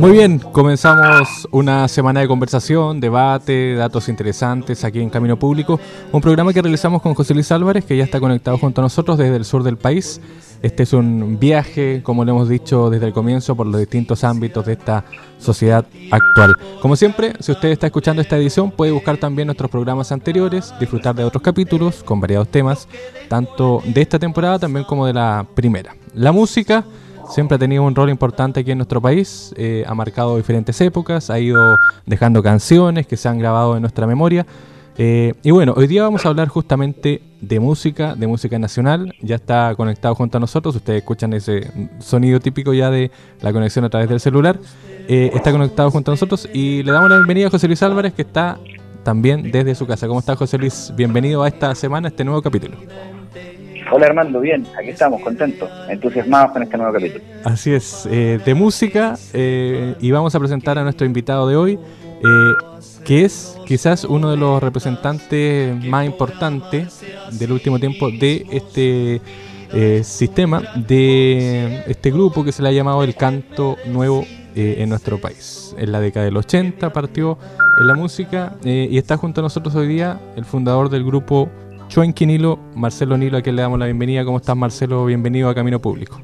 Muy bien, comenzamos una semana de conversación, debate, datos interesantes aquí en Camino Público, un programa que realizamos con José Luis Álvarez, que ya está conectado junto a nosotros desde el sur del país. Este es un viaje, como le hemos dicho desde el comienzo, por los distintos ámbitos de esta sociedad actual. Como siempre, si usted está escuchando esta edición, puede buscar también nuestros programas anteriores, disfrutar de otros capítulos con variados temas, tanto de esta temporada también como de la primera. La música siempre ha tenido un rol importante aquí en nuestro país, eh, ha marcado diferentes épocas, ha ido dejando canciones que se han grabado en nuestra memoria. Eh, y bueno, hoy día vamos a hablar justamente de música, de música nacional. Ya está conectado junto a nosotros, ustedes escuchan ese sonido típico ya de la conexión a través del celular. Eh, está conectado junto a nosotros y le damos la bienvenida a José Luis Álvarez que está también desde su casa. ¿Cómo está José Luis? Bienvenido a esta semana, a este nuevo capítulo. Hola Armando, bien, aquí estamos, contentos, entusiasmados con este nuevo capítulo. Así es, eh, de música eh, y vamos a presentar a nuestro invitado de hoy, eh, que es quizás uno de los representantes más importantes del último tiempo de este sistema, de este grupo que se le ha llamado el canto nuevo en nuestro país. En la década del 80 partió en la música y está junto a nosotros hoy día el fundador del grupo Chuenqui Nilo, Marcelo Nilo, a quien le damos la bienvenida. ¿Cómo estás, Marcelo? Bienvenido a Camino Público.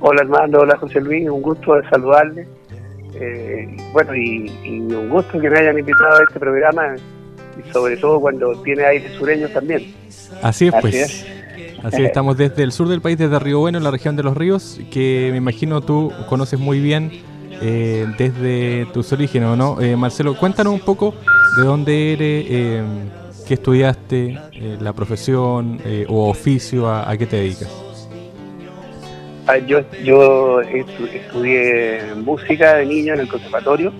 Hola, Armando. Hola, José Luis. Un gusto de saludarle. Eh, bueno, y, un gusto que me hayan invitado a este programa, y sobre todo cuando tiene aire sureño también. Así es, pues. Así es, estamos desde el sur del país, desde Río Bueno, en la región de los ríos, que me imagino tú conoces muy bien eh, desde tus orígenes, ¿no? Eh, Marcelo, cuéntanos un poco de dónde eres ¿Qué estudiaste? Eh, ¿La profesión eh, o oficio? A, qué te dedicas? Ah, yo, yo estudié música de niño en el conservatorio,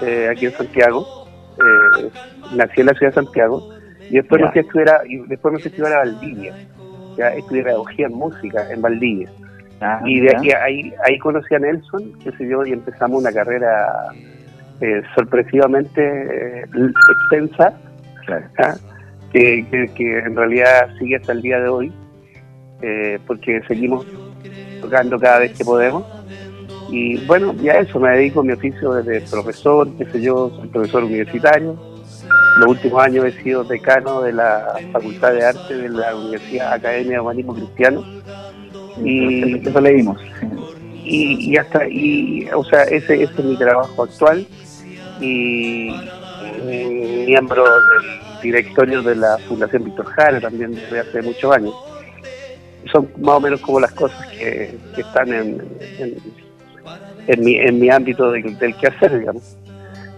eh, aquí en Santiago. nací en la ciudad de Santiago y después me fui a estudiar a, y después me fui a estudiar a Valdivia. Ya estudié pedagogía en música en Valdivia. Ah, y de aquí ahí, ahí conocí a Nelson, qué sé yo, y empezamos una carrera sorpresivamente extensa ¿Ah? que, en realidad sigue hasta el día de hoy, eh, porque seguimos tocando cada vez que podemos. Y bueno, ya eso, me dedico a mi oficio desde profesor, qué sé yo, soy profesor universitario. Los últimos años he sido decano de la Facultad de Arte de la Universidad Academia de Humanismo Cristiano. Y eso leímos. Y, hasta, y, o sea, ese, ese es mi trabajo actual. Y, miembro del directorio de la Fundación Víctor Jara también desde hace muchos años. Son más o menos como las cosas que, están en, en, mi, en mi ámbito del, del quehacer, digamos.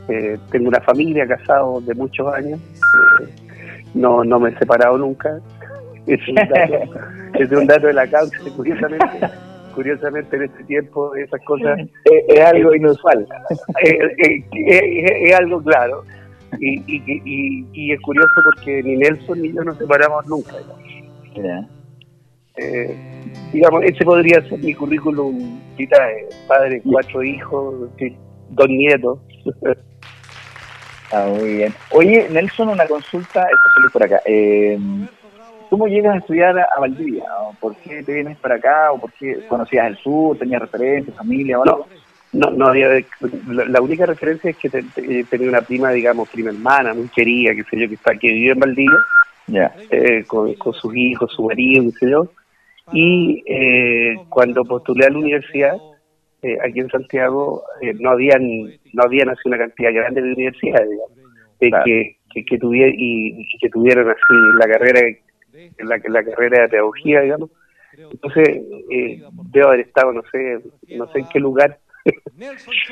Eh, tengo una familia, casado de muchos años, eh, no, no me he separado nunca. Es un dato, es un dato de la causa, curiosamente curiosamente en este tiempo esas cosas es, algo inusual es, algo claro y, y, y, es curioso porque ni Nelson ni yo nos separamos nunca. Eh, digamos, ese podría ser mi currículum vitae, padre, cuatro hijos, dos nietos. ah, muy bien. Oye, Nelson, una consulta, esto por acá. Eh, ¿Cómo llegas a estudiar a Valdivia? ¿Por qué te vienes para acá? ¿O por qué conocías el sur? ¿Tenías referencias, familia o algo? No, no había. La, única referencia es que eh, tenía una prima, digamos, prima hermana, muy querida, que sé yo, que está que vive en Valdivia, eh, con, sus hijos, su marido, qué sé yo. Y eh, cuando postulé a la universidad, aquí en Santiago, no habían no habían así una cantidad grande de universidades, digamos, que, que, tuviera, y, que tuvieran así la carrera la, la carrera de pedagogía, digamos. Entonces, eh, debo haber estado, no sé, no sé en qué lugar,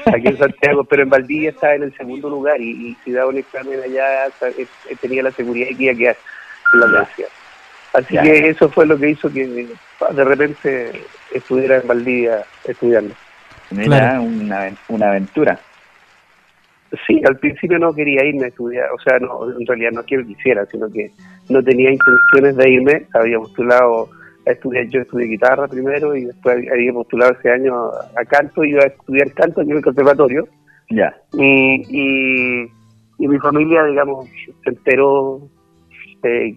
aquí en Santiago, pero en Valdivia estaba en el segundo lugar y, si daba un examen allá tenía la seguridad de que iba a quedar en la universidad. Así que eso fue lo que hizo que de repente estuviera en Valdivia estudiando. Era una, una aventura. Sí, al principio no quería irme a estudiar, o sea, no, en realidad no quiero que quisiera, sino que no tenía intenciones de irme, había postulado a estudiar, yo estudié guitarra primero y después había postulado ese año a canto, iba a estudiar canto en el conservatorio. Ya. Y, y, mi familia, digamos, se enteró eh,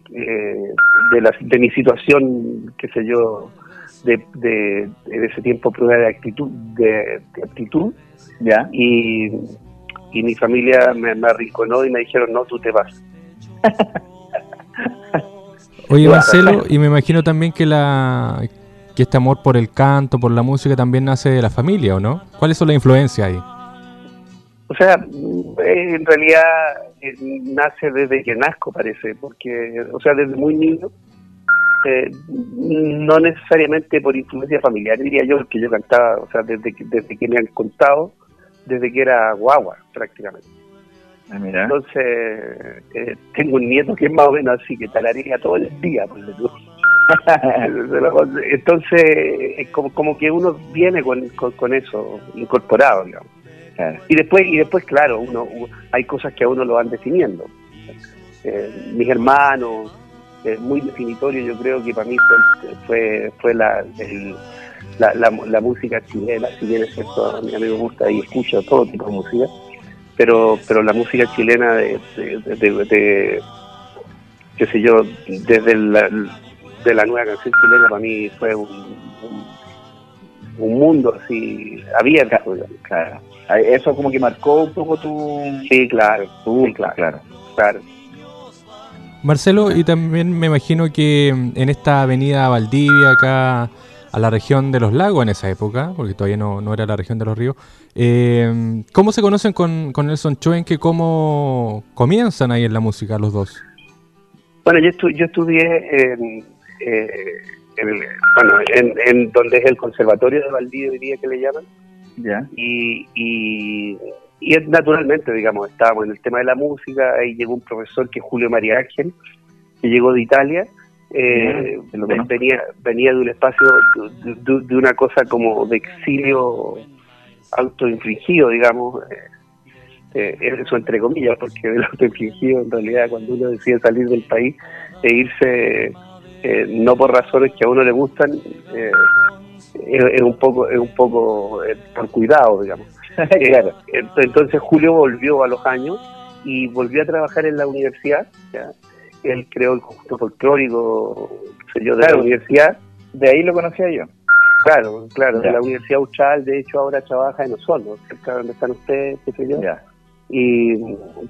de, la, de mi situación, qué sé yo, de, de, ese tiempo prueba de actitud, de, actitud, ya. Y y mi familia me, arrinconó y me dijeron, no, tú te vas. Oye, Marcelo, y me imagino también que la que este amor por el canto, por la música, también nace de la familia, ¿o no? ¿Cuáles son las influencias ahí? O sea, en realidad eh, nace desde que nazco, parece, porque, o sea, desde muy niño, eh, no necesariamente por influencia familiar, diría yo, que yo cantaba, o sea, desde que, desde que me han contado, desde que era guagua, prácticamente. Ah, Entonces, eh, tengo un nieto que es más o menos así, que talaría todo el día. Pues, Entonces, es como, como que uno viene con, con, eso incorporado, digamos. Y después, y después claro, uno hay cosas que a uno lo van definiendo. Eh, mis hermanos, es muy definitorio, yo creo que para mí fue, fue, la, la, la, música chilena, si bien es cierto, a mí me gusta y escucho todo tipo de música, pero pero la música chilena de, de, qué sé yo, desde la, de la nueva canción chilena para mí fue un, un, mundo así abierto. Claro. Eso como que marcó un poco tu... Sí, claro. sí, claro. claro. Marcelo, y también me imagino que en esta avenida Valdivia, acá a la región de los lagos en esa época, porque todavía no, no era la región de los ríos. Eh, ¿Cómo se conocen con, con Nelson Choenque? ¿Cómo comienzan ahí en la música los dos? Bueno, yo, yo estudié en, eh, en, bueno, en, donde es el Conservatorio de Valdivia, diría que le llaman. Ya. Y, y, y naturalmente, digamos, estábamos en el tema de la música, ahí llegó un profesor que es Julio María Ángel, que llegó de Italia eh, venía, venía de un espacio, de, una cosa como de exilio autoinfligido, digamos, eh, eh, eso entre comillas, porque el autoinfligido en realidad cuando uno decide salir del país e irse eh, no por razones que a uno le gustan, es, un poco, es un poco por cuidado, digamos. Entonces Julio volvió a los años y volvió a trabajar en la universidad. ¿ya? Él creó el conjunto folclórico, yo, de la universidad. De ahí lo conocía yo. Claro, claro, de la Universidad Uchal, de hecho ahora trabaja en Osorno, cerca de donde están ustedes, qué sé yo. Y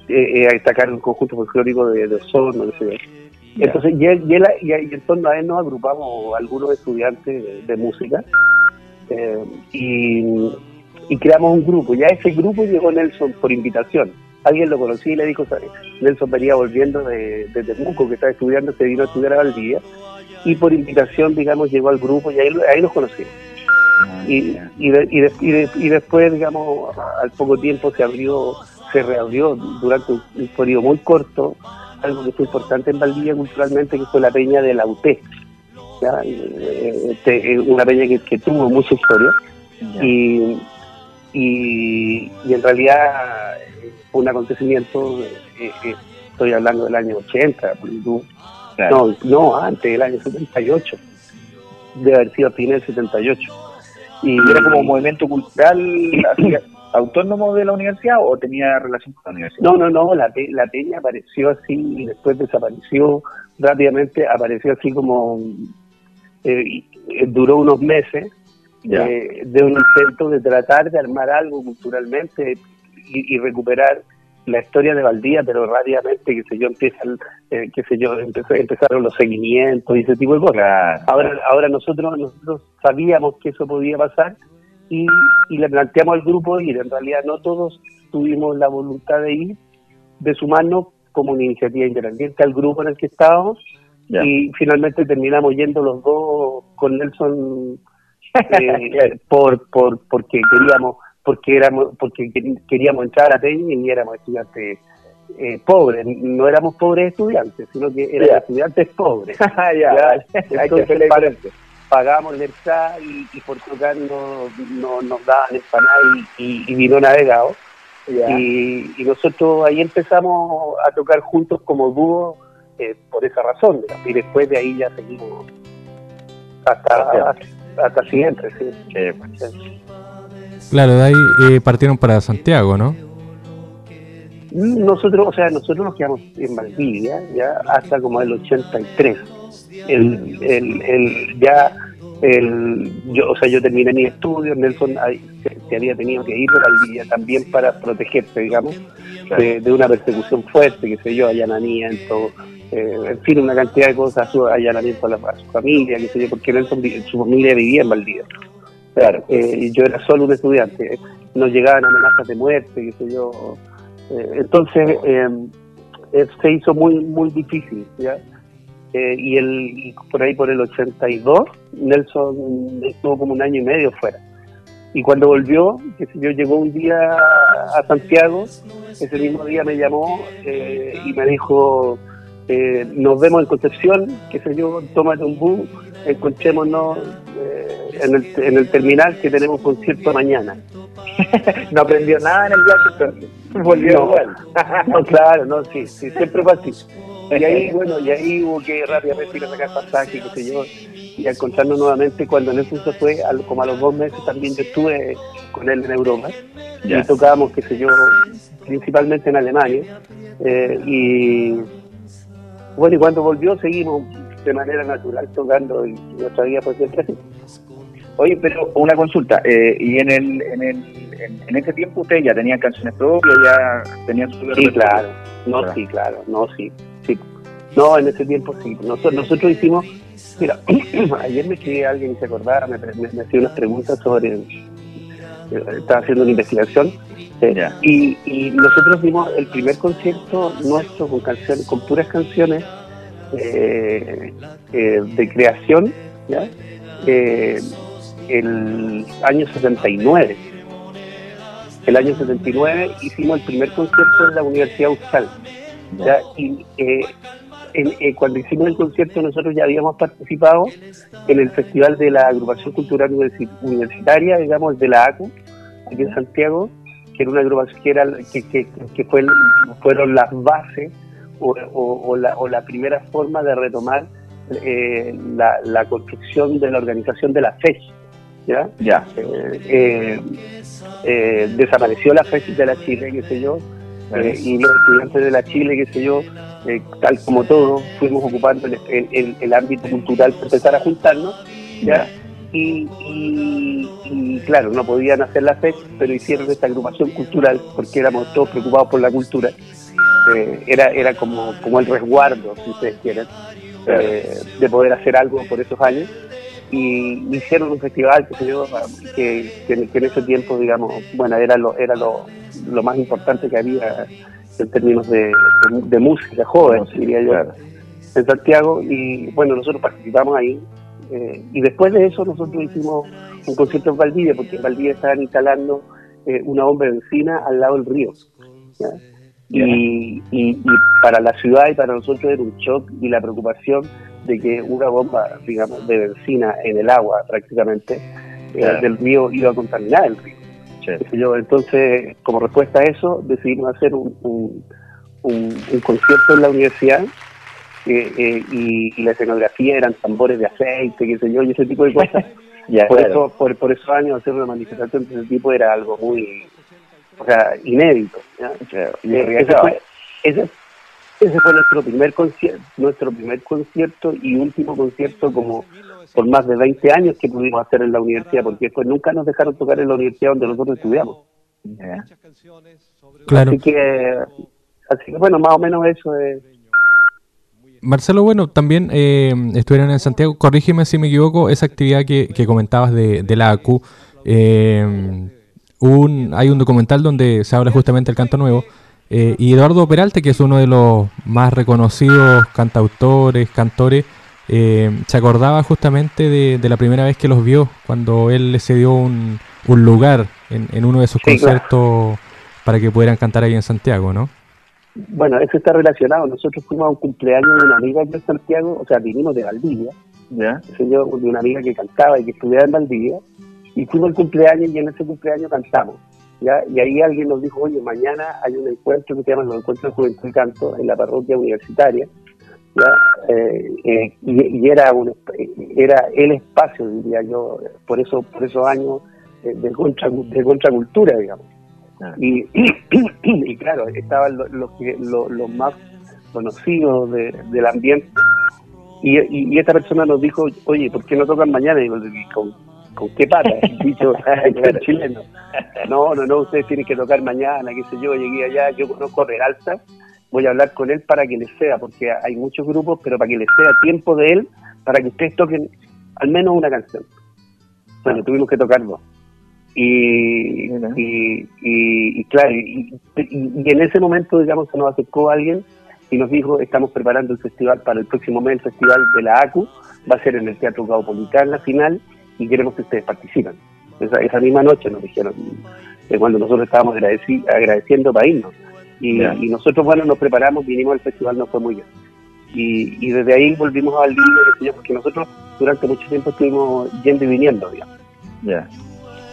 eh, eh, acá el conjunto folclórico de, de Osorno, qué sé yo. Entonces, y, él, y, él, y, en torno a él nos agrupamos algunos estudiantes de, música eh, y, y creamos un grupo. Ya ese grupo llegó Nelson por invitación alguien lo conocía y le dijo, Nelson venía volviendo de, de Temuco, que estaba estudiando, se vino a estudiar a Valdivia, y por invitación, digamos, llegó al grupo y ahí, ahí nos conocimos. Ah, y, y, y, después, digamos, al poco tiempo se abrió, se reabrió durante un, periodo muy corto, algo que fue importante en Valdivia culturalmente, que fue la peña de la UT. Eh, este, eh, una peña que, tuvo mucha historia. Y, y, en realidad un acontecimiento, eh, eh, estoy hablando del año 80, no, no, antes del año 78, debe haber sido a fines del 78. ¿Y era como un movimiento cultural autónomo de la universidad o tenía relación con la universidad? No, no, no, la, la peña apareció así y después desapareció rápidamente, apareció así como, eh, duró unos meses, de un intento de tratar de armar algo culturalmente y, recuperar la historia de Valdía, pero rápidamente, que sé yo, empiezan, eh, qué sé yo, empezaron los seguimientos y ese tipo de cosas. Ahora, ahora nosotros, nosotros sabíamos que eso podía pasar y, le planteamos al grupo ir. En realidad no todos tuvimos la voluntad de ir, de sumarnos como una iniciativa independiente al grupo en el que estábamos y finalmente terminamos yendo los dos con Nelson eh, por, por porque queríamos porque éramos porque queríamos entrar a Peña y éramos estudiantes eh, pobres, no éramos pobres estudiantes, sino que eran estudiantes pobres. ya, Entonces, pagábamos el y, y, por tocar no, no, nos daban empanada y, y, vino navegado. Y, y, nosotros ahí empezamos a tocar juntos como dúo eh, por esa razón. Y después de ahí ya seguimos hasta, hasta, siempre. Pues, claro, de ahí eh, partieron para Santiago, ¿no? Nosotros, o sea, nosotros nos quedamos en Valdivia ya hasta como el 83. El, el, el, ya el, yo, o sea, yo terminé mi estudio, Nelson se, había tenido que ir a Valdivia también para protegerse, digamos, de, una persecución fuerte, que sé yo, allanamiento, eh, en fin, una cantidad de cosas, allanamiento a, la, a su familia, que sé yo, porque Nelson, su familia vivía en Valdivia. Claro, eh, yo era solo un estudiante, nos llegaban amenazas de muerte, que sé yo, eh, entonces, eh, eh, se hizo muy muy difícil, ¿ya? y, el, por ahí por el 82, Nelson estuvo como un año y medio fuera. Y cuando volvió, que yo, llegó un día a Santiago, ese mismo día me llamó y me dijo, nos vemos en Concepción, que sé yo, tómate un bus, encontrémonos en, el, en el terminal que tenemos concierto mañana. no aprendió nada en el viaje, volvió no, claro, no, sí, sí, siempre fue así. Y ahí, bueno, y ahí hubo que rápidamente ir a sacar pasaje, qué sé yo, y encontrarnos nuevamente cuando Nelson se fue, como a los dos meses también yo estuve con él en Europa, y tocábamos, qué sé yo, principalmente en Alemania, eh, y bueno, y cuando volvió seguimos de manera natural tocando y nuestra vida fue siempre así. Oye, pero una consulta, eh, y en el, en el en, ese tiempo ustedes ya tenían canciones propias, ya tenían su Sí, claro, no, sí, claro, no, sí, sí. No, en ese tiempo sí. Nosotros, nosotros hicimos, mira, ayer me escribía alguien y se acordaba, me, me, hacía unas preguntas sobre, eh, estaba haciendo una investigación, eh, y, y, nosotros vimos el primer concierto nuestro con canciones, con puras canciones eh, de creación, ¿ya? El año 79. El año 79 hicimos el primer concierto en la Universidad Austral. Y eh, eh, cuando hicimos el concierto nosotros ya habíamos participado en el Festival de la Agrupación Cultural Universitaria, digamos, de la ACU, aquí en Santiago, que era una agrupación que, era, que, que, fue, fueron las bases o, la, o la primera forma de retomar eh, la, la, construcción de la organización de la fecha. ¿Ya? Ya. Eh, eh, eh, desapareció la fecha de la Chile, qué sé yo, y los estudiantes de la Chile, qué sé yo, tal como todos, fuimos ocupando el, el, ámbito cultural para empezar a juntarnos, ¿ya? Y, y, claro, no podían hacer la fecha, pero hicieron esta agrupación cultural porque éramos todos preocupados por la cultura. era era como, como el resguardo, si ustedes quieren, de poder hacer algo por esos años y hicieron un festival que, que, en ese tiempo, digamos, bueno, era lo, era lo, lo más importante que había en términos de, música joven, diría yo, en Santiago, y bueno, nosotros participamos ahí, eh, y después de eso nosotros hicimos un concierto en Valdivia, porque en Valdivia estaban instalando eh, una bomba de benzina al lado del río. Y, y, para la ciudad y para nosotros era un shock y la preocupación de que una bomba, digamos, de benzina en el agua prácticamente eh, del río iba a contaminar el río. Yo, entonces, como respuesta a eso, decidimos hacer un, un, concierto en la universidad eh, eh, y, la escenografía eran tambores de aceite, qué sé yo, y ese tipo de cosas. por, eso, por, por esos años hacer una manifestación de ese tipo era algo muy, o sea, inédito. Y ese, ese fue nuestro primer concierto, nuestro primer concierto y último concierto como por más de 20 años que pudimos hacer en la universidad, porque después nunca nos dejaron tocar en la universidad donde nosotros estudiamos. Claro. Así que, así que bueno, más o menos eso es. Marcelo, bueno, también eh, estuvieron en Santiago, corrígeme si me equivoco, esa actividad que, que comentabas de, de la ACU, eh, un, hay un documental donde se habla justamente del canto nuevo, eh, y Eduardo Peralta, que es uno de los más reconocidos cantautores, cantores, eh, se acordaba justamente de, la primera vez que los vio, cuando él les cedió un, un lugar en, uno de sus conciertos para que pudieran cantar ahí en Santiago, ¿no? bueno, eso está relacionado. Nosotros fuimos a un cumpleaños de una amiga aquí en Santiago, o sea, vinimos de Valdivia, ¿ya? de una amiga que cantaba y que estudiaba en Valdivia, y fuimos al cumpleaños y en ese cumpleaños cantamos. ¿ya? Y ahí alguien nos dijo, oye, mañana hay un encuentro que se llama los Encuentros de Juventud y Canto en la parroquia universitaria, ¿ya? Eh, eh, y, era un, era el espacio, diría yo, por eso por esos años eh, de, contra, de contracultura, digamos. Y, y, claro, estaban los, los, más conocidos del ambiente. Y, y, esta persona nos dijo, oye, ¿por qué no tocan mañana? Y ¿con, ¿con qué pata? Dicho chileno. No, no, no, ustedes tienen que tocar mañana, qué sé yo, llegué allá, yo conozco Realta, voy a hablar con él para que les sea, porque hay muchos grupos, pero para que les sea tiempo de él, para que ustedes toquen al menos una canción. Bueno, tuvimos que tocarlo. Y, y, y, claro, y, en ese momento, digamos, se nos acercó alguien y nos dijo, estamos preparando el festival para el próximo mes, el festival de la ACU, va a ser en el Teatro Caupolicán la final, y queremos que ustedes participen. Esa, esa misma noche nos dijeron, de cuando nosotros estábamos agradeciendo para irnos. Y, y, nosotros, bueno, nos preparamos, vinimos al festival, no fue muy bien. Y, y desde ahí volvimos al libro, porque nosotros durante mucho tiempo estuvimos yendo y viniendo, digamos. Ya.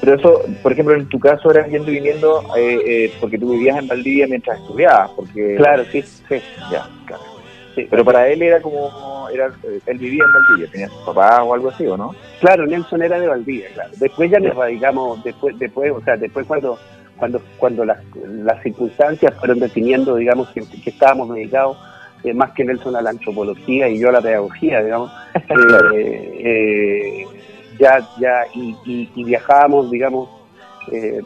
Pero eso, por ejemplo, en tu caso era yendo y viniendo eh, eh, porque tú vivías en Valdivia mientras estudiabas, porque... Claro, sí, sí. Ya, claro. Pero para él era como, era, eh, él vivía en Valdivia, tenía su papá o algo así, ¿o no? Claro, Nelson era de Valdivia, claro. Después ya nos radicamos, después, después, o sea, después cuando cuando cuando las, las circunstancias fueron definiendo, digamos, que, estábamos dedicados más que Nelson a la antropología y yo a la pedagogía, digamos, eh, ya, ya, y, y, viajábamos, digamos, eh,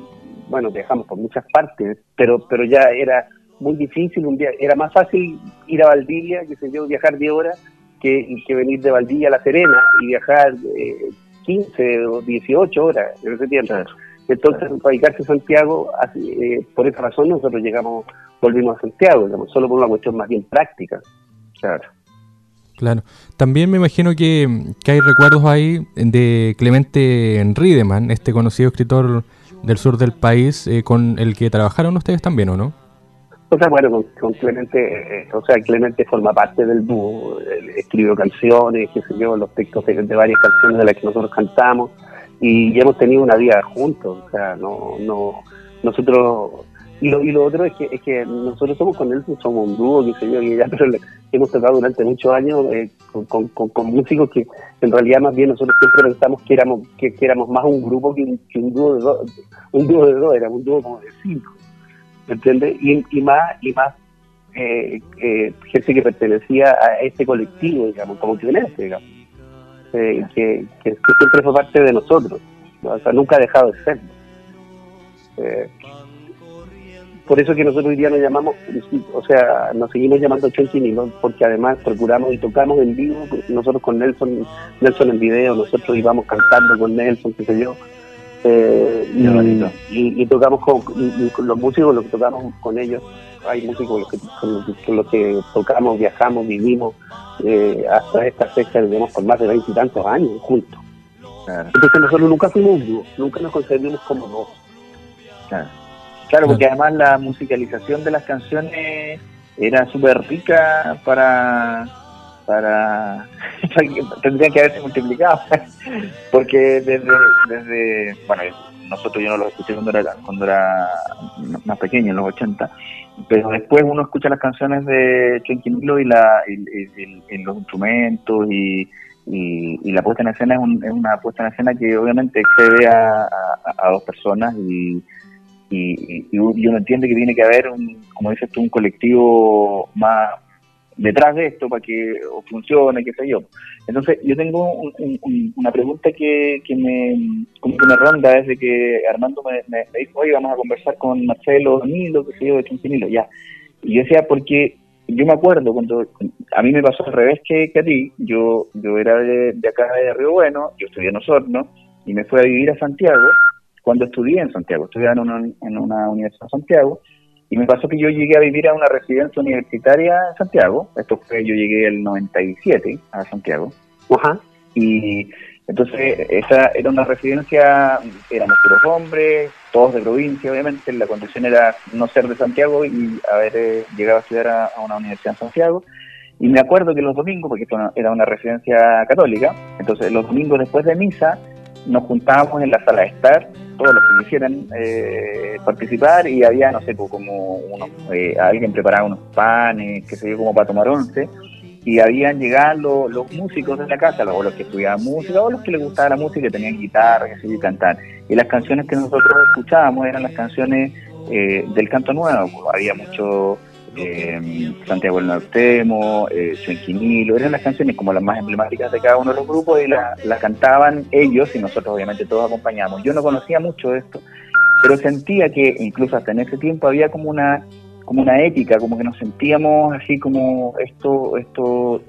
bueno, viajamos por muchas partes, pero, pero ya era muy difícil un día, era más fácil ir a Valdivia, que sé yo, viajar 10 horas, que, que venir de Valdivia a La Serena y viajar eh, 15 o 18 horas en ese tiempo. Entonces, radicarse a Santiago, eh, por esa razón nosotros llegamos, volvimos a Santiago, digamos, solo por una cuestión más bien práctica. Claro. Claro. También me imagino que, hay recuerdos ahí de Clemente Riedemann, este conocido escritor del sur del país, eh, con el que trabajaron ustedes también, ¿o no? Sea, bueno, con, Clemente, eh, o sea, Clemente forma parte del dúo, escribió canciones, qué sé yo, los textos de, varias canciones de las que nosotros cantamos, y, hemos tenido una vida juntos, o sea, no, no, nosotros y lo, y lo otro es que, es que nosotros somos con él, somos un dúo, qué sé yo, y ya, pero hemos tocado durante muchos años eh, con, con, músicos que en realidad más bien nosotros siempre pensamos que éramos que, éramos más un grupo que un, dúo de dos, un dúo de dos, era un dúo como de cinco, ¿me? Y, y más, y más eh, eh, gente que pertenecía a este colectivo, digamos, como que digamos, eh, que, que, siempre fue parte de nosotros, o sea, nunca ha dejado de serlo. Eh, por eso que nosotros hoy día nos llamamos, o sea, nos seguimos llamando Chonquinilo, porque además procuramos y tocamos en vivo, nosotros con Nelson, Nelson en video, nosotros íbamos cantando con Nelson, qué sé yo, eh, y, tocamos con, los músicos, los que tocamos con ellos, hay músicos con los que, tocamos, viajamos, vivimos, eh, hasta esta fecha vivimos por más de veintitantos años juntos. Entonces nosotros nunca fuimos un nunca nos concebimos como dos. Claro. Claro, porque además la musicalización de las canciones era súper rica para para, tendrían que haberse multiplicado porque desde desde bueno nosotros yo no lo escuché cuando era cuando era más pequeño en los 80 pero después uno escucha las canciones de Chenquinilo y la y, los instrumentos y, y, la puesta en escena es, una puesta en escena que obviamente excede a dos personas y y, y, uno entiende que tiene que haber, un, como dices tú, un colectivo más detrás de esto para que funcione, qué sé yo. Entonces, yo tengo una pregunta que, que, me, como que me ronda desde que Armando me, dijo, oye, vamos a conversar con Marcelo Nilo, qué sé yo, de Chinchililo, ya. Y yo decía, porque yo me acuerdo cuando a mí me pasó al revés que, a ti, yo yo era de, de acá de Río Bueno, yo estudié en Osorno y me fui a vivir a Santiago cuando estudié en Santiago, estudié en una, en una universidad de Santiago, y me pasó que yo llegué a vivir a una residencia universitaria en Santiago, esto fue, yo llegué el 97 a Santiago, Ajá. y, Entonces, esa era una residencia, éramos puros hombres, todos de provincia, obviamente, la condición era no ser de Santiago y haber eh, llegado a estudiar a, una universidad en Santiago. Y me acuerdo que los domingos, porque esto era una residencia católica, entonces los domingos después de misa nos juntábamos en la sala de estar, todos los que quisieran eh, participar, y había, no sé, pues, como eh, alguien preparaba unos panes, qué sé yo, como para tomar once y habían llegado los, músicos de la casa, o los que estudiaban música, o los que les gustaba la música y tenían guitarra, que y cantar. Y las canciones que nosotros escuchábamos eran las canciones eh, del canto nuevo, había mucho eh, Santiago el Nortemo, eh, eran las canciones como las más emblemáticas de cada uno de los grupos y las cantaban ellos y nosotros obviamente todos acompañamos. Yo no conocía mucho esto, pero sentía que incluso hasta en ese tiempo había como una como una ética, como que nos sentíamos así como esto, esto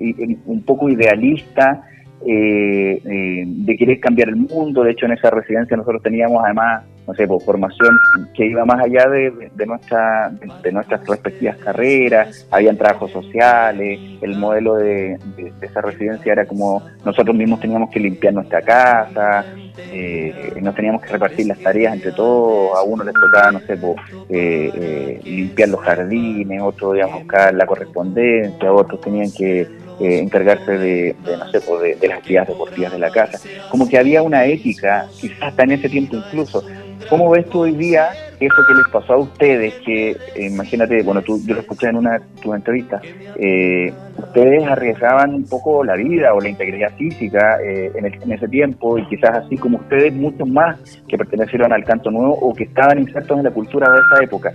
un poco idealista eh, eh, de querer cambiar el mundo. De hecho, en esa residencia nosotros teníamos además, no sé, por formación que iba más allá de, nuestra, de, nuestras respectivas carreras, habían trabajos sociales, el modelo de, esa residencia era como nosotros mismos teníamos que limpiar nuestra casa, eh, nos teníamos que repartir las tareas entre todos, a uno les tocaba, no sé, eh, eh, limpiar los jardines, otros digamos buscar la correspondencia, otros tenían que eh, encargarse de, no sé, de, las actividades deportivas de la casa. Como que había una ética, quizás hasta en ese tiempo incluso. ¿Cómo ves tú hoy día eso que les pasó a ustedes? Que imagínate, bueno, tú, yo lo escuché en una tu entrevista, eh, ustedes arriesgaban un poco la vida o la integridad física eh, en, ese tiempo y quizás así como ustedes, muchos más que pertenecieron al canto nuevo o que estaban insertos en la cultura de esa época.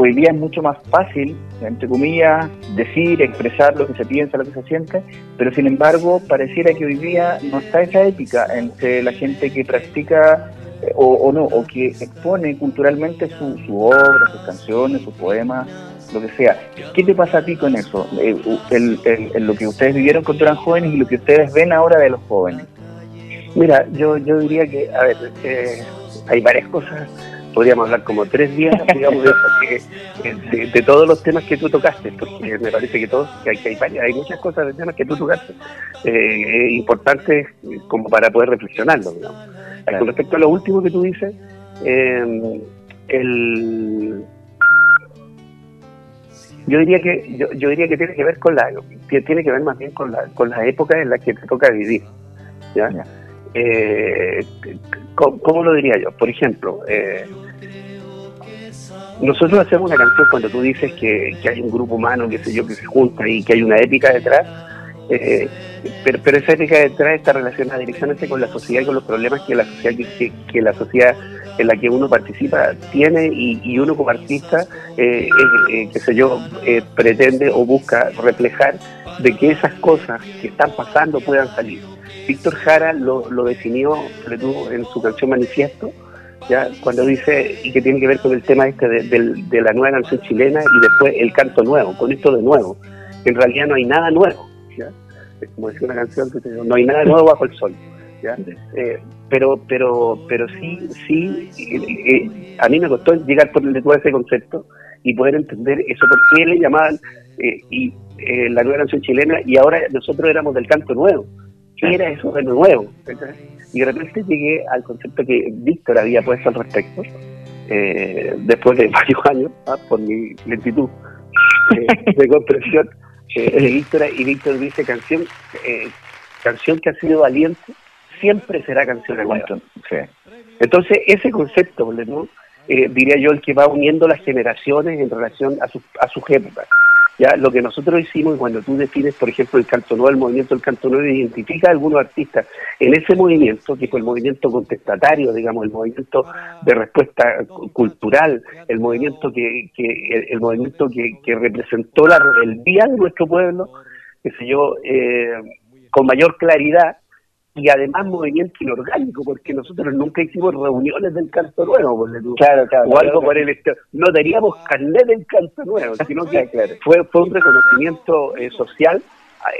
Hoy día es mucho más fácil, entre comillas, decir, expresar lo que se piensa, lo que se siente, pero sin embargo pareciera que hoy día no está esa ética entre la gente que practica eh, o, no, o que expone culturalmente su, su obra, sus canciones, sus poemas, lo que sea. ¿Qué te pasa a ti con eso? Eh, el, lo que ustedes vivieron cuando eran jóvenes y lo que ustedes ven ahora de los jóvenes. Mira, yo, yo diría que, a ver, eh, hay varias cosas. Podríamos hablar como tres días, digamos, de, todos los temas que tú tocaste, porque me parece que todos, que hay, que hay, hay muchas cosas de temas que tú tocaste, eh, importantes como para poder reflexionarlo, Con respecto a lo último que tú dices, el yo diría que yo, yo, diría que tiene que ver con la que tiene que ver más bien con la con las épocas en las que te toca vivir ¿ya? Eh, ¿cómo, lo diría yo? Por ejemplo, eh, nosotros hacemos una canción cuando tú dices que, hay un grupo humano, que sé yo, que se junta y que hay una épica detrás, eh, pero, pero, esa ética detrás está relacionada directamente con la sociedad y con los problemas que la sociedad que, la sociedad en la que uno participa tiene y, uno como artista, eh, eh, qué sé yo, eh, pretende o busca reflejar de que esas cosas que están pasando puedan salir. Víctor Jara lo, lo definió en su canción Manifiesto, ya cuando dice, y que tiene que ver con el tema este de, la nueva canción chilena y después el canto nuevo, con esto de nuevo. En realidad no hay nada nuevo. Como decía una canción, no hay nada nuevo bajo el sol. ¿ya? pero pero pero sí sí eh, eh, a mí me costó llegar por todo ese concepto y poder entender eso por qué le llamaban eh, y la nueva canción chilena y ahora nosotros éramos del canto nuevo ¿qué era eso de nuevo? y de repente llegué al concepto que Víctor había puesto al respecto después de varios años ¿ah? por mi lentitud de comprensión de Víctor y Víctor dice canción canción que ha sido valiente siempre será canción nueva. Sí. Entonces, ese concepto, ¿no? Eh, diría yo, el que va uniendo las generaciones en relación a, su, a sus épocas. Ya, lo que nosotros hicimos, cuando tú defines, por ejemplo, el canto nuevo, el movimiento del canto nuevo, identifica a algunos artistas en ese movimiento, que fue el movimiento contestatario, digamos, el movimiento de respuesta cultural, el movimiento que, que el, movimiento que, que, representó la rebeldía de nuestro pueblo, qué sé yo, eh, con mayor claridad, y además movimiento inorgánico, porque nosotros nunca hicimos reuniones del canto nuevo, claro, claro, o algo por el estilo. No teníamos carnet del canto nuevo, sino que fue, fue un reconocimiento eh, social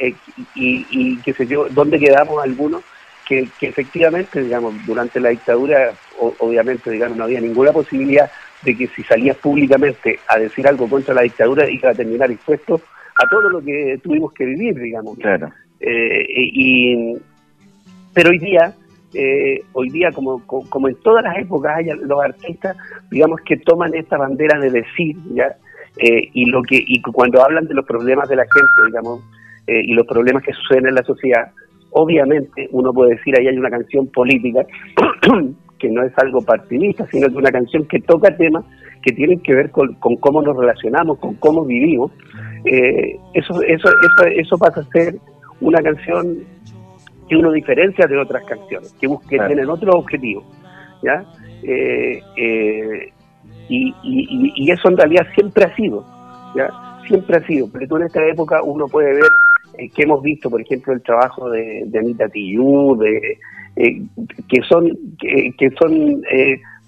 eh, y, y, qué sé yo, donde quedamos algunos que, que efectivamente, digamos, durante la dictadura, obviamente, digamos, no había ninguna posibilidad de que si salías públicamente a decir algo contra la dictadura iba a terminar expuesto a todo lo que tuvimos que vivir, digamos. Claro. Eh, y, pero hoy día, eh, hoy día como, como, en todas las épocas, hay los artistas, digamos, que toman esta bandera de decir, ¿ya? Eh, y lo que y cuando hablan de los problemas de la gente, digamos, eh, y los problemas que suceden en la sociedad, obviamente uno puede decir ahí hay una canción política que no es algo partidista, sino que es una canción que toca temas que tienen que ver con, cómo nos relacionamos, con cómo vivimos. Eh, eso, eso, eso, eso pasa a ser una canción que uno diferencia de otras canciones, que, que tienen otro objetivo. ¿ya? Eh, eh, y, y, eso en realidad siempre ha sido, ¿ya? siempre ha sido, pero tú en esta época uno puede ver que hemos visto, por ejemplo, el trabajo de, de Anita Tillú, de, que son, que, son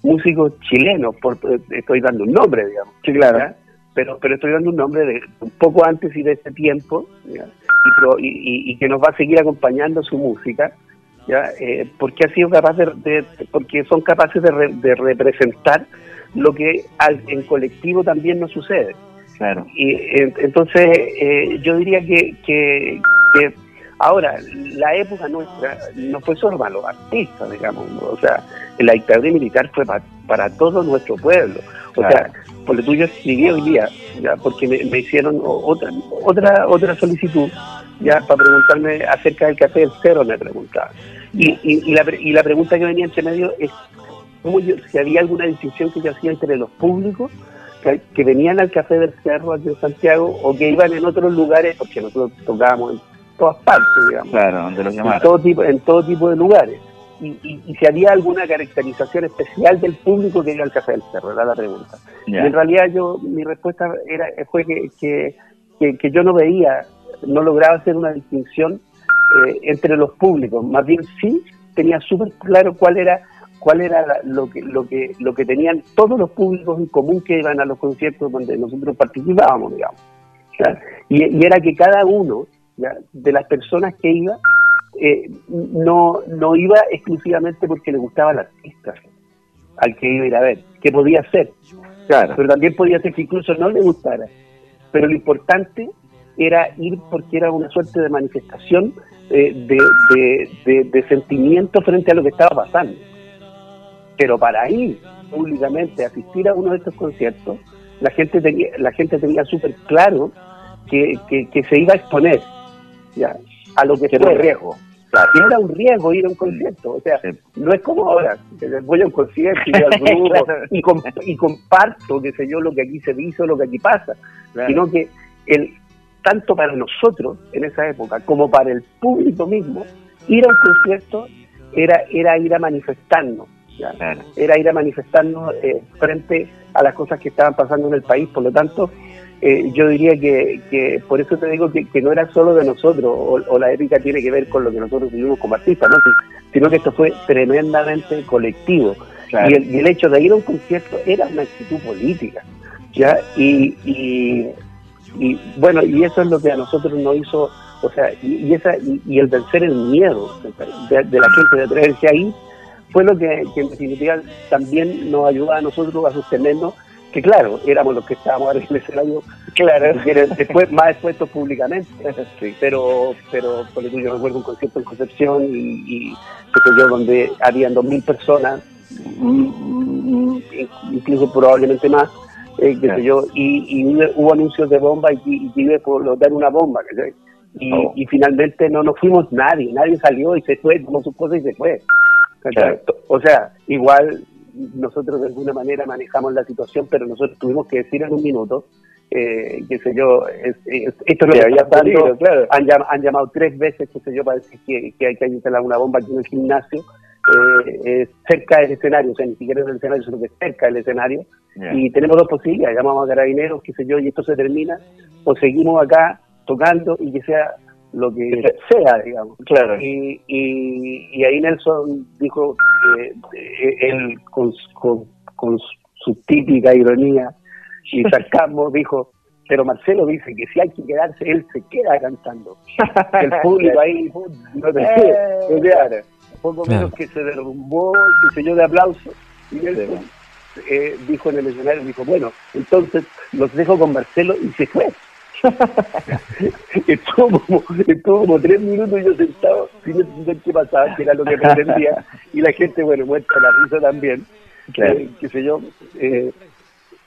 músicos chilenos, por, estoy dando un nombre, digamos. Sí, claro. Pero, pero estoy dando un nombre de un poco antes y de este tiempo, y, que nos va a seguir acompañando su música, ¿ya? Eh, porque ha sido capaz de, porque son capaces de, representar lo que en colectivo también nos sucede. Claro. Y entonces eh, yo diría que, que, que Ahora, la época nuestra no fue solo para los artistas, digamos, o sea, la dictadura militar fue para todo nuestro pueblo. O sea, por lo tuyo escribí hoy día, ya, porque me, hicieron otra otra otra solicitud, ya, para preguntarme acerca del café del cerro, me preguntaban. Y, y, la, y la pregunta que venía entre medio es cómo yo, si había alguna distinción que yo hacía entre los públicos que, que, venían al Café del Cerro aquí en Santiago o que iban en otros lugares, porque nosotros tocábamos en todas partes, digamos. Claro, donde los En todo tipo, en todo tipo de lugares. Y, y, si había alguna caracterización especial del público que iba al Café del Cerro, era la pregunta. Y en realidad yo, mi respuesta era fue que, que, que, yo no veía, no lograba hacer una distinción eh, entre los públicos, más bien sí tenía súper claro cuál era cuál era lo que lo que lo que tenían todos los públicos en común que iban a los conciertos donde nosotros participábamos, digamos. Y, y, era que cada uno de las personas que iba, eh, no, no iba exclusivamente porque le gustaba el artista al que iba a ir a ver, que podía ser, claro. pero también podía ser que incluso no le gustara. Pero lo importante era ir porque era una suerte de manifestación eh, de, de, sentimiento frente a lo que estaba pasando. Pero para ir públicamente a asistir a uno de estos conciertos, la gente tenía, la gente tenía súper claro que, que, se iba a exponer, ya, a lo que, era un riesgo. Era un riesgo ir a un concierto, o sea, no es como ahora, voy a un concierto y, al grupo, y, comparto, qué sé yo, lo que aquí se hizo, lo que aquí pasa, sino que el tanto para nosotros en esa época como para el público mismo, ir a un concierto era, era ir a manifestarnos, era ir a manifestarnos eh, frente a las cosas que estaban pasando en el país, por lo tanto, eh, yo diría que, que, por eso te digo que, no era solo de nosotros, o, la épica tiene que ver con lo que nosotros vivimos como artistas, ¿no? sino que esto fue tremendamente colectivo. Y, el, hecho de ir a un concierto era una actitud política. ¿ya? Y, y, bueno, y eso es lo que a nosotros nos hizo, o sea, y, esa, y, el vencer el miedo de, la gente de atreverse ahí, fue lo que, que en definitiva también nos ayuda a nosotros a sostenernos que claro, éramos los que estábamos arriba del escenario, claro, después, más expuestos públicamente, pero, pero por eso yo recuerdo un concierto en Concepción y, y yo, donde habían dos mil personas, mm, incluso probablemente más, eh, yo, y, hubo anuncios de bomba y, y, y por dar una bomba, y, oh. y finalmente no nos fuimos nadie, nadie salió y se fue, tomó sus cosas y se fue. O sea, igual nosotros de alguna manera manejamos la situación, pero nosotros tuvimos que decir en un minuto, eh, qué sé yo, esto es lo que había pasado, claro. han, han, llamado tres veces, qué sé yo, para decir que, hay que instalar una bomba aquí en el gimnasio, eh, cerca del escenario, o sea, ni siquiera en el escenario, sino que cerca del escenario, y tenemos dos posibilidades, llamamos a carabineros, qué sé yo, y esto se termina, o seguimos acá tocando y que sea lo que sea, digamos. Claro. Y, y, ahí Nelson dijo, eh, él con, con, su típica ironía y sacamos dijo, pero Marcelo dice que si hay que quedarse, él se queda cantando. El público ahí, no te eh, poco menos que se derrumbó, se selló de aplauso. Y él eh, dijo en el escenario, dijo, bueno, entonces los dejo con Marcelo y se fue. Estuvo, como, estuvo como tres minutos yo sentado sin entender qué pasaba, qué era lo que pretendía, y la gente, bueno, muestra la risa también, eh, qué sé yo, eh,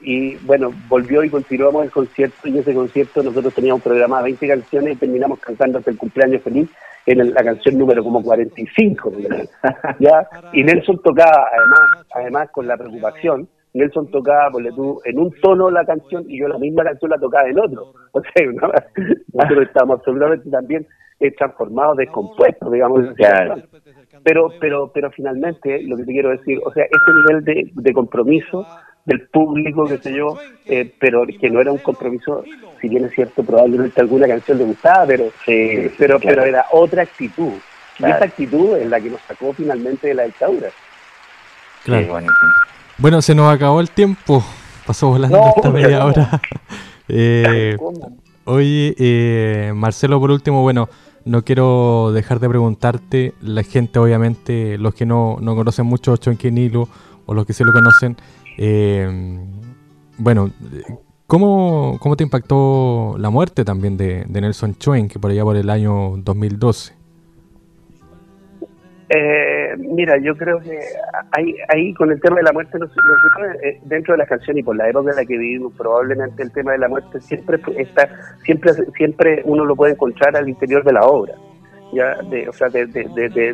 y bueno, volvió y continuamos el concierto, y en ese concierto nosotros teníamos programado 20 canciones y terminamos cantando hasta el cumpleaños feliz en la canción número como 45, ¿ya? Y Nelson tocaba, además, además con la preocupación, Nelson tocaba, por tú, en un tono la canción y yo la misma canción la tocaba en otro. O sea, nosotros estábamos absolutamente también eh, transformados, descompuestos, digamos. Pero, pero, pero finalmente, lo que te quiero decir, o sea, ese nivel de, de compromiso del público, qué sé yo, eh, pero que no era un compromiso, si bien es cierto, probablemente alguna canción le gustaba, pero, sí, pero, pero era otra actitud. Y esa actitud es la que nos sacó finalmente de la dictadura. Claro. Bueno, se nos acabó el tiempo. Pasó volando esta media hora. eh, oye, eh, Marcelo, por último, bueno, no quiero dejar de preguntarte, la gente obviamente, los que no, no conocen mucho Chonquinilo o los que sí lo conocen, eh, bueno, ¿cómo, ¿cómo te impactó la muerte también de, Nelson Chuen, que por allá por el año 2012? Eh, mira, yo creo que ahí, ahí con el tema de la muerte, eh, dentro de la canción y por la época en la que vivimos, probablemente el tema de la muerte siempre está, siempre, siempre uno lo puede encontrar al interior de la obra, ya, de, o sea, de, de, de,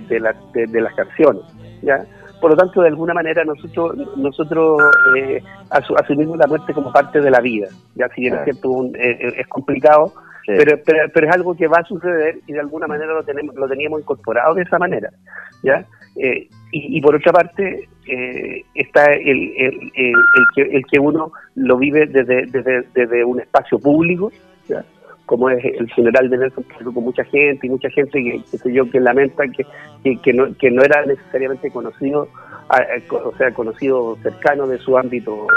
de, las canciones, ya. Por lo tanto, de alguna manera nosotros nosotros eh, asumimos la muerte como parte de la vida. Ya si bien es cierto, eh, eh, es complicado, pero, pero, es algo que va a suceder y de alguna manera lo tenemos lo teníamos incorporado de esa manera. ¿ya? y, por otra parte está el, el, que, el que uno lo vive desde, desde, desde un espacio público, ¿ya? como es el funeral de Nelson, con mucha gente y mucha gente que, sé yo, que lamenta que, que, no, que no era necesariamente conocido, o sea, conocido cercano de su ámbito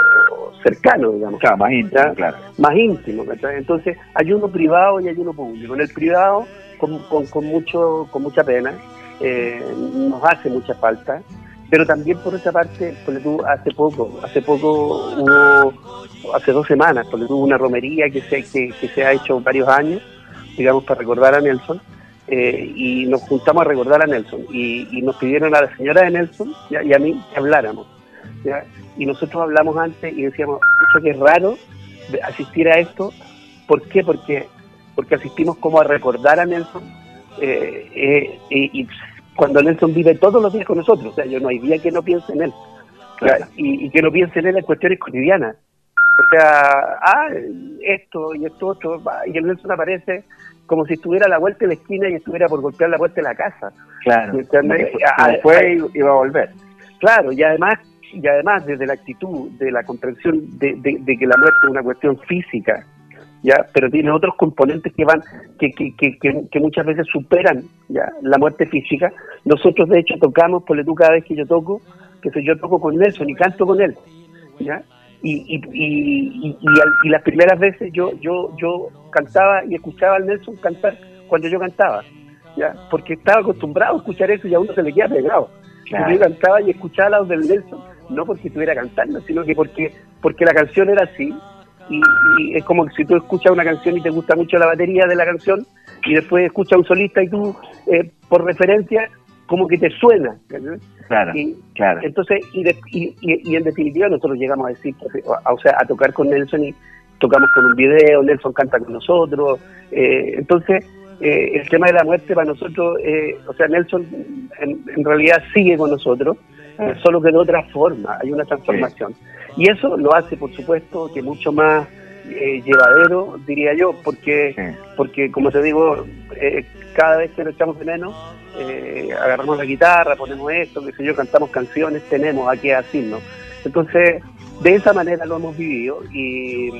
cercano, digamos. Claro, más íntimo, claro. Más íntimo, Entonces, hay uno privado y hay uno público. En el privado, con, con, mucho, con mucha pena, eh, nos hace mucha falta, pero también por esa parte, porque tú hace poco, hace poco hubo, hace dos semanas, porque tuvo una romería que se, que, se ha hecho varios años, digamos, para recordar a Nelson, eh, y nos juntamos a recordar a Nelson, y, nos pidieron a la señora de Nelson y a mí que habláramos, y nosotros hablamos antes y decíamos, eso que es raro asistir a esto, ¿por qué? Porque, porque asistimos como a recordar a Nelson, eh, eh, y cuando Nelson vive todos los días con nosotros. O sea, yo no hay día que no piense en él. Y, que no piense en él en cuestiones cotidianas. O sea, ah, esto y esto otro, y el Nelson aparece como si estuviera a la vuelta de la esquina y estuviera por golpear la puerta de la casa. Claro. Ah, después ah, iba a volver. Claro, y además, y además desde la actitud, de la comprensión de, de que la muerte es una cuestión física, ya pero tiene otros componentes que van que, que, que, que, muchas veces superan ya la muerte física nosotros de hecho tocamos por tú cada vez que yo toco que soy yo toco con Nelson y canto con él ya y, y, y, y, las primeras veces yo yo yo cantaba y escuchaba al Nelson cantar cuando yo cantaba ya porque estaba acostumbrado a escuchar eso y a uno se le queda pegado. Yo cantaba y escuchaba la voz del Nelson no porque estuviera cantando sino que porque porque la canción era así y, es como que si tú escuchas una canción y te gusta mucho la batería de la canción y después escuchas a un solista y tú, eh, por referencia, como que te suena. Claro, claro. Entonces, y, y, en definitiva nosotros llegamos a decir, o sea, a tocar con Nelson y tocamos con un video, Nelson canta con nosotros. Eh, entonces, eh, el tema de la muerte para nosotros, o sea, Nelson en, realidad sigue con nosotros, ah. solo que de otra forma, hay una transformación. Y eso lo hace, por supuesto, que mucho más eh, llevadero, diría yo, porque, porque como te digo, eh, cada vez que nos echamos de menos, eh, agarramos la guitarra, ponemos esto, qué sé yo, cantamos canciones, tenemos a qué asirnos. Entonces, de esa manera lo hemos vivido y,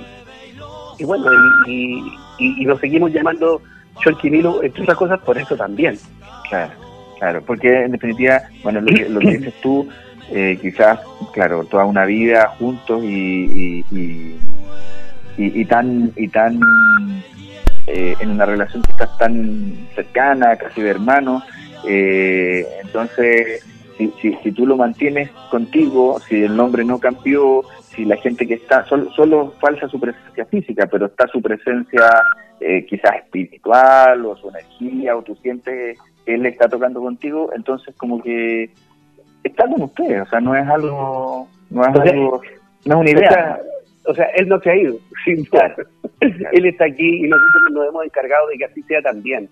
y bueno, y, y, nos seguimos llamando Cholquinilo, entre otras cosas, por eso también. Claro, claro, porque en definitiva, bueno, lo que, lo que dices tú eh, quizás, claro, toda una vida juntos y, y, tan, y tan eh, en una relación que está tan cercana, casi de hermano. Eh, entonces, si, si, tú lo mantienes contigo, si el nombre no cambió, si la gente que está, solo, solo falsa su presencia física, pero está su presencia quizás espiritual o su energía, o tú sientes él está tocando contigo, entonces como que está con ustedes, o sea, no es algo, no es algo, no es una idea. O sea, él no se ha ido, sin él está aquí y nosotros nos hemos encargado de que así sea también.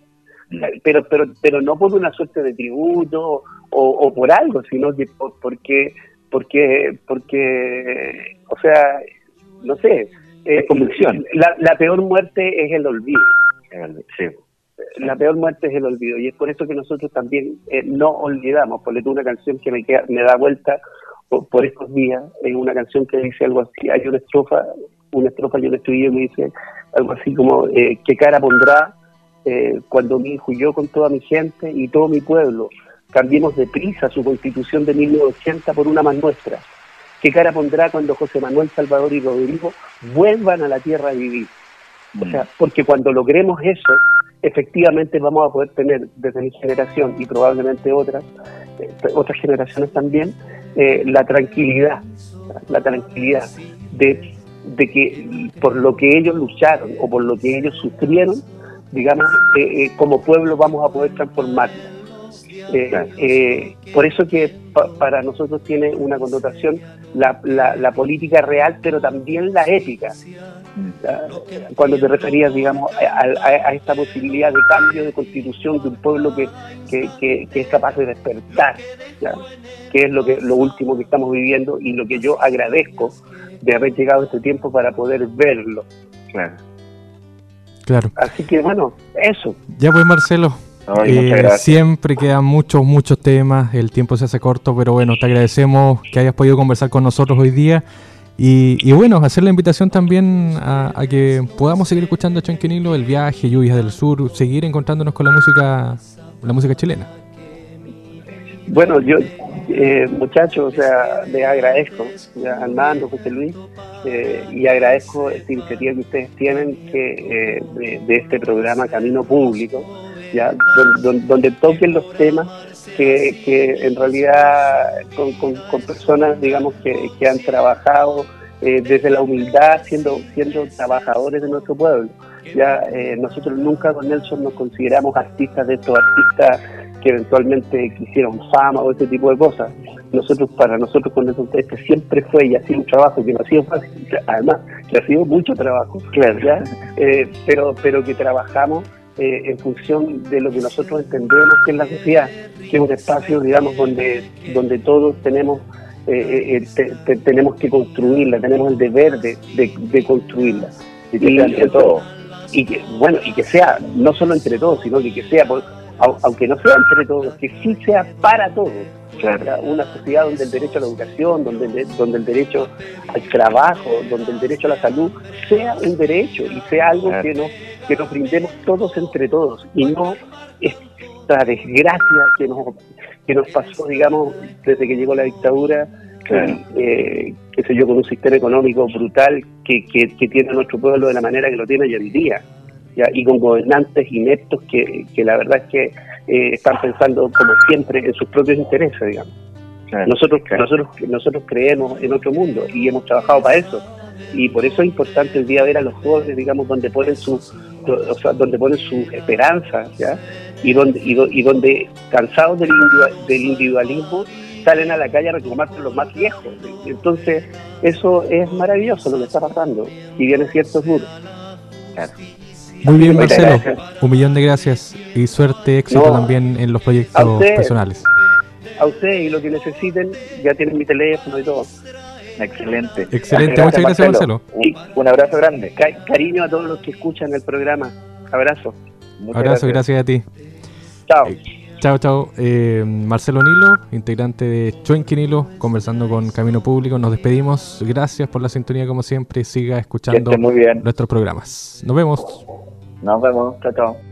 Mm. Pero, pero, pero no por una suerte de tributo o, por algo, sino que porque, porque, porque, o sea, no sé, es convicción. La, la peor muerte es el olvido. Sí la peor muerte es el olvido y es por eso que nosotros también eh, no olvidamos, por una canción que me, queda, me da vuelta por, estos días, es una canción que dice algo así, hay una estrofa, una estrofa yo le estudié y me dice algo así como, eh, ¿qué cara pondrá eh, cuando mi hijo y yo con toda mi gente y todo mi pueblo cambiemos de prisa su constitución de 1980 por una más nuestra? ¿Qué cara pondrá cuando José Manuel Salvador y Rodrigo vuelvan a la tierra a vivir? O sea, mm. porque cuando logremos eso, efectivamente vamos a poder tener desde mi generación y probablemente otras, eh, otras generaciones también, eh, la tranquilidad, la tranquilidad de, de, que por lo que ellos lucharon o por lo que ellos sufrieron, digamos, eh, como pueblo vamos a poder transformarnos. por eso que para nosotros tiene una connotación la, la política real, pero también la ética cuando te referías, digamos, a, esta posibilidad de cambio de constitución de un pueblo que, que, es capaz de despertar, que es lo, que, lo último que estamos viviendo y lo que yo agradezco de haber llegado este tiempo para poder verlo. Claro. Claro. Así que bueno, eso. Ya pues Marcelo. Eh, siempre quedan muchos, muchos temas, el tiempo se hace corto, pero bueno, te agradecemos que hayas podido conversar con nosotros hoy día y, bueno, hacer la invitación también a, que podamos seguir escuchando a Chanquinilo, El Viaje, Lluvias del Sur, seguir encontrándonos con la música, la música chilena. Bueno, yo, eh, muchachos, o sea, les agradezco, ya, Armando, José Luis, eh, y agradezco esta iniciativa que ustedes tienen que eh, de, este programa Camino Público, ya, donde toquen los temas que, que en realidad con, con, personas, digamos, que, que han trabajado eh, desde la humildad, siendo, siendo trabajadores de nuestro pueblo. Ya eh, nosotros nunca con Nelson nos consideramos artistas de estos artistas que eventualmente quisieron fama o ese tipo de cosas. Nosotros, para nosotros con Nelson este siempre fue y ha sido un trabajo que no ha sido fácil, además que ha sido mucho trabajo, claro, ¿ya? Eh, pero, pero que trabajamos eh, en función de lo que nosotros entendemos que es la sociedad, que es un espacio, digamos, donde, donde todos tenemos eh, eh, tenemos que construirla, tenemos el deber de, de, construirla. Y, que y que, bueno, y que sea no solo entre todos, sino que, que sea, aunque no sea entre todos, que sí sea para todos. Una sociedad donde el derecho a la educación, donde donde el derecho al trabajo, donde el derecho a la salud sea un derecho y sea algo que nos que nos brindemos todos entre todos y no esta desgracia que nos, que nos pasó, digamos, desde que llegó la dictadura, eh, qué sé yo, con un sistema económico brutal que, que, tiene nuestro pueblo de la manera que lo tiene hoy en día, ¿ya? y con gobernantes ineptos que, que la verdad es que eh, están pensando, como siempre, en sus propios intereses, digamos. Nosotros, nosotros, nosotros creemos en otro mundo y hemos trabajado para eso y por eso es importante el día ver a los jóvenes, digamos, donde ponen su, o sea, donde ponen sus esperanzas, ¿ya? Y donde, y, donde cansados del, individualismo salen a la calle a reclamarse los más viejos. Entonces, eso es maravilloso lo que está pasando. Y bien es cierto, es duro. Muy bien, Marcelo. Un millón de gracias y suerte, éxito también en los proyectos personales. A usted y lo que necesiten, ya tienen mi teléfono y todo. Excelente. Excelente, muchas gracias Marcelo. Un, abrazo grande. cariño a todos los que escuchan el programa. Abrazo. abrazo, gracias. a ti. Chao. chao, chao. Eh, Marcelo Nilo, integrante de Chuenqui Nilo, conversando con Camino Público. Nos despedimos. Gracias por la sintonía, como siempre. Siga escuchando nuestros programas. Nos vemos. Nos vemos. Chao, chao.